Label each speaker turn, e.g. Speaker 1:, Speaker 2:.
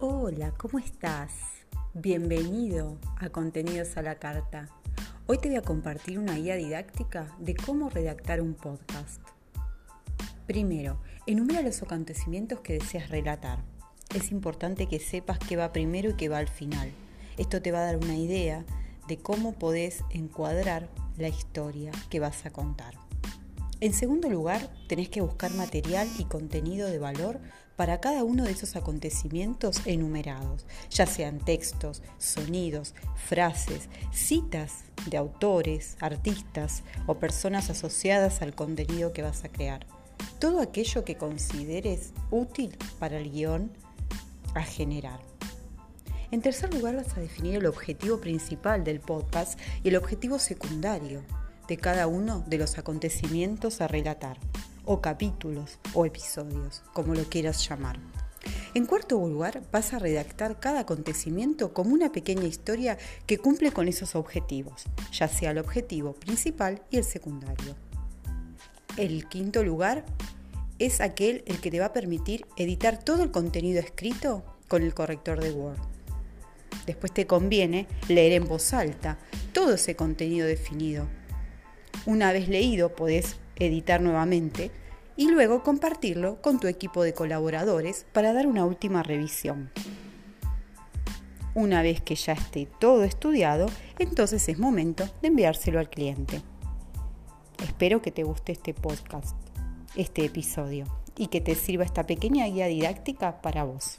Speaker 1: Hola, ¿cómo estás? Bienvenido a Contenidos a la Carta. Hoy te voy a compartir una guía didáctica de cómo redactar un podcast. Primero, enumera los acontecimientos que deseas relatar. Es importante que sepas qué va primero y qué va al final. Esto te va a dar una idea de cómo podés encuadrar la historia que vas a contar. En segundo lugar, tenés que buscar material y contenido de valor para cada uno de esos acontecimientos enumerados, ya sean textos, sonidos, frases, citas de autores, artistas o personas asociadas al contenido que vas a crear. Todo aquello que consideres útil para el guion a generar. En tercer lugar, vas a definir el objetivo principal del podcast y el objetivo secundario de cada uno de los acontecimientos a relatar, o capítulos o episodios, como lo quieras llamar. En cuarto lugar, vas a redactar cada acontecimiento como una pequeña historia que cumple con esos objetivos, ya sea el objetivo principal y el secundario. El quinto lugar es aquel el que te va a permitir editar todo el contenido escrito con el corrector de Word. Después te conviene leer en voz alta todo ese contenido definido una vez leído podés editar nuevamente y luego compartirlo con tu equipo de colaboradores para dar una última revisión. Una vez que ya esté todo estudiado, entonces es momento de enviárselo al cliente. Espero que te guste este podcast, este episodio, y que te sirva esta pequeña guía didáctica para vos.